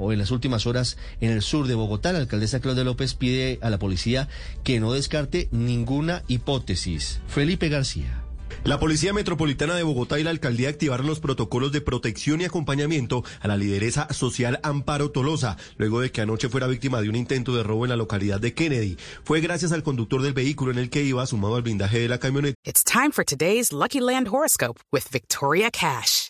o en las últimas horas en el sur de Bogotá, la alcaldesa Claudia López pide a la policía que no descarte ninguna hipótesis. Felipe García. La Policía Metropolitana de Bogotá y la Alcaldía activaron los protocolos de protección y acompañamiento a la lideresa social Amparo Tolosa, luego de que anoche fuera víctima de un intento de robo en la localidad de Kennedy. Fue gracias al conductor del vehículo en el que iba, sumado al blindaje de la camioneta. It's time for today's Lucky Land horoscope with Victoria Cash.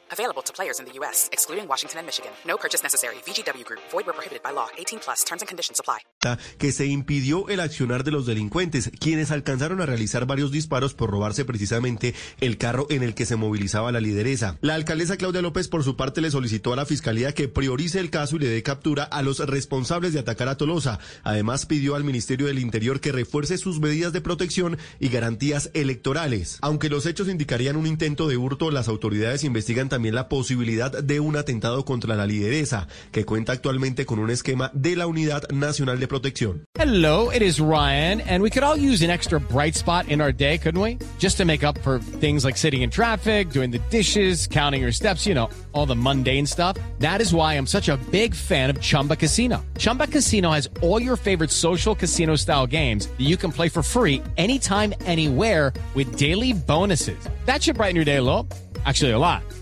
To players in the U.S., excluding Washington and Michigan. No purchase necessary. VGW Group. Void where prohibited by law. 18 plus. Terms and conditions apply. Que se impidió el accionar de los delincuentes, quienes alcanzaron a realizar varios disparos por robarse precisamente el carro en el que se movilizaba la lideresa. La alcaldesa Claudia López, por su parte, le solicitó a la fiscalía que priorice el caso y le dé captura a los responsables de atacar a Tolosa. Además, pidió al Ministerio del Interior que refuerce sus medidas de protección y garantías electorales. Aunque los hechos indicarían un intento de hurto, las autoridades investigan también la posibilidad de un atentado contra la lideresa, que cuenta actualmente con un esquema de la Unidad Nacional de Protección. Hello, it is Ryan, and we could all use an extra bright spot in our day, couldn't we? Just to make up for things like sitting in traffic, doing the dishes, counting your steps, you know, all the mundane stuff. That is why I'm such a big fan of Chumba Casino. Chumba Casino has all your favorite social casino style games that you can play for free anytime, anywhere with daily bonuses. That should brighten your day a little. Actually, a lot.